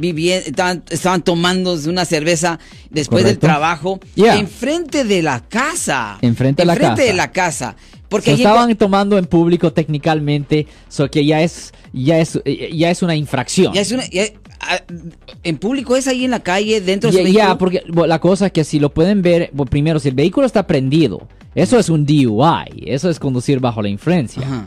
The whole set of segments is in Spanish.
vivían, estaban, estaban tomando una cerveza después del trabajo Yeah. enfrente de la casa. Enfrente de la Enfrente de casa. la casa. Porque So, estaban tomando en público técnicamente, so que ya es ya es ya es una infracción. ya es una- ya- en público es ahí en la calle, dentro de Ya, su ya, vehículo. porque bueno, la cosa es que si lo pueden ver, bueno, primero si el vehículo está prendido, eso es un DUI, eso es conducir bajo la influencia. Ajá.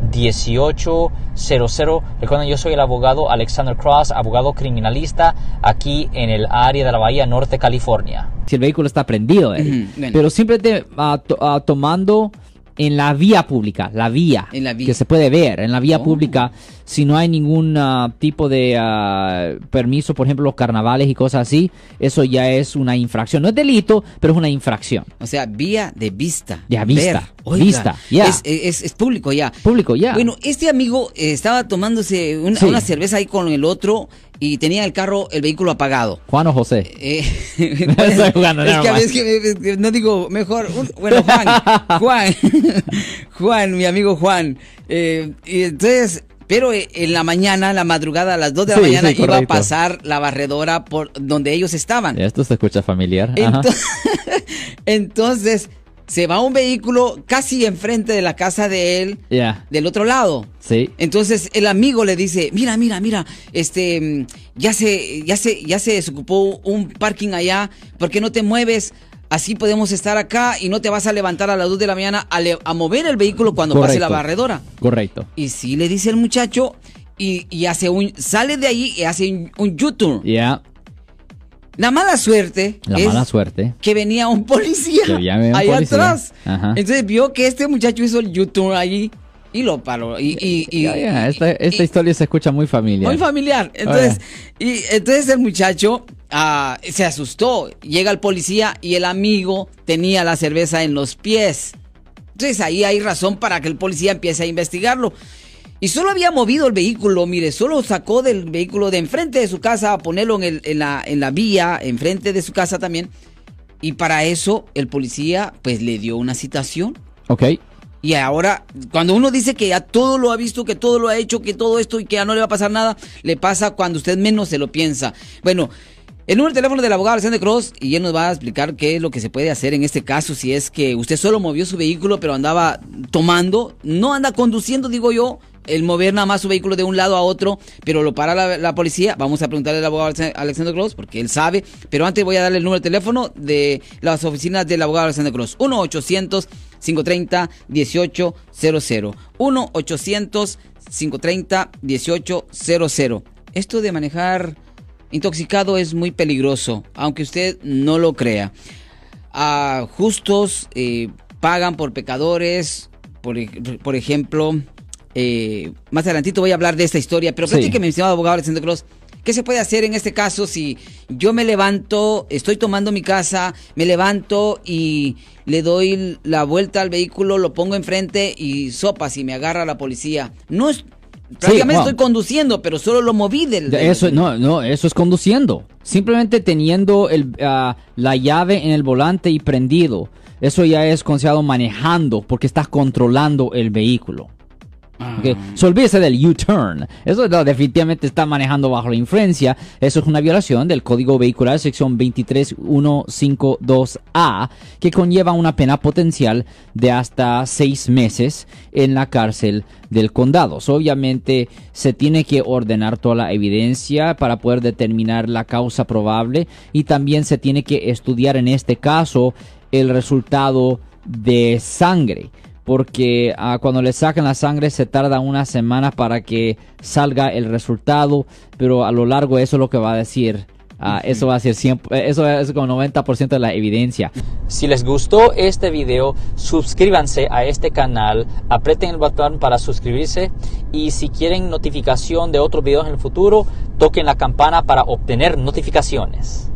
1-800-530-1800. Recuerden, yo soy el abogado Alexander Cross, abogado criminalista aquí en el área de la Bahía Norte, California. Si el vehículo está prendido, bueno. pero simplemente ah, to- ah, tomando en la vía pública, la vía, En la vía. que se puede ver, en la vía Oh. pública, si no hay ningún ah, tipo de ah, permiso, por ejemplo, los carnavales y cosas así, eso ya es una infracción. No es delito, pero es una infracción. O sea, vía de vista. Ya, vista. Oiga, vista, ya. Es, es- es público ya. Público ya. Bueno, este amigo eh, estaba tomándose una, Sí. una cerveza ahí con el otro y tenía el carro, el vehículo apagado. Juan o José. Eh, Estoy jugando, es que a veces que no digo mejor. un- bueno, Juan, Juan, Juan, mi amigo Juan. Eh, y entonces, pero eh, en la mañana, en la madrugada, a las 2 de la Sí, mañana, sí, iba a pasar la barredora por donde ellos estaban. Esto se escucha familiar. Ajá. Ento- Entonces, se va un vehículo casi enfrente de la casa de él, del otro lado. sí. Entonces el amigo le dice, mira, mira, mira, este, mm, ya se, ya se, ya se desocupó un parking allá, ¿por qué no te mueves? Así podemos estar acá y no te vas a levantar a las 2 de la mañana a, mover el vehículo cuando pase la barredora. Correcto. Y sí le dice el muchacho y, y hace un, sale de ahí y hace un, un U-turn. Ya, La mala suerte la es mala suerte. que venía un policía Que venía un ahí policía. atrás. Ajá. Entonces vio que este muchacho hizo el U-turn allí y lo paró. Y, y, y- Ya, ya, esta, historia se escucha muy familiar. muy familiar. Entonces, y, entonces el muchacho ah, se asustó. Llega el policía y el amigo tenía la cerveza en los pies. Entonces ahí hay razón para que el policía empiece a investigarlo. Y solo había movido el vehículo, mire, solo sacó del vehículo de enfrente de su casa a ponerlo en, el- en la, en la vía, enfrente de su casa también. Y para eso el policía pues le dio una citación. Ok. Y ahora, cuando uno dice que ya todo lo ha visto, que todo lo ha hecho, que todo esto y que ya no le va a pasar nada, le pasa cuando usted menos se lo piensa. Bueno, el número de teléfono del abogado Alexander Cross y él nos va a explicar qué es lo que se puede hacer en este caso si es que usted solo movió su vehículo pero andaba tomando, no anda conduciendo, digo yo, el mover nada más su vehículo de un lado a otro, pero lo para la, policía. Vamos a preguntarle al abogado Alexander Cross porque él sabe, pero antes voy a darle el número de teléfono de las oficinas del abogado Alexander Cross. 1 800 530-1800. 1-800-530-1800. Esto de manejar intoxicado es muy peligroso, aunque usted no lo crea. Ah, justos eh, pagan por pecadores, por, por ejemplo. eh, más adelantito voy a hablar de esta historia, pero Sí. platíqueme, mi estimado abogado Alexander Cross. ¿Qué se puede hacer en este caso si yo me levanto, estoy tomando mi casa, me levanto y le doy la vuelta al vehículo, lo pongo enfrente y sopa si me agarra la policía? No es. Prácticamente Juan. estoy conduciendo, pero solo lo moví del. del- Eso, no, no, eso es conduciendo. Simplemente teniendo el, ah, la llave en el volante y prendido. Eso ya es considerado manejando porque estás controlando el vehículo. Ok, So, olvídese del U-turn. Eso no, definitivamente está manejando bajo la influencia. Eso es una violación del Código Vehicular, sección 23152A, que conlleva una pena potencial de hasta seis meses en la cárcel del condado. So, obviamente se tiene que ordenar toda la evidencia para poder determinar la causa probable y también se tiene que estudiar en este caso el resultado de sangre porque ah, cuando le sacan la sangre se tarda una semana para que salga el resultado, pero a lo largo eso es lo que va a decir. ah, Eso va a ser siempre, eso es como 90% de la evidencia. Si les gustó este video, suscríbanse a este canal, aprieten el botón para suscribirse y si quieren notificación de otros videos en el futuro, toquen la campana para obtener notificaciones.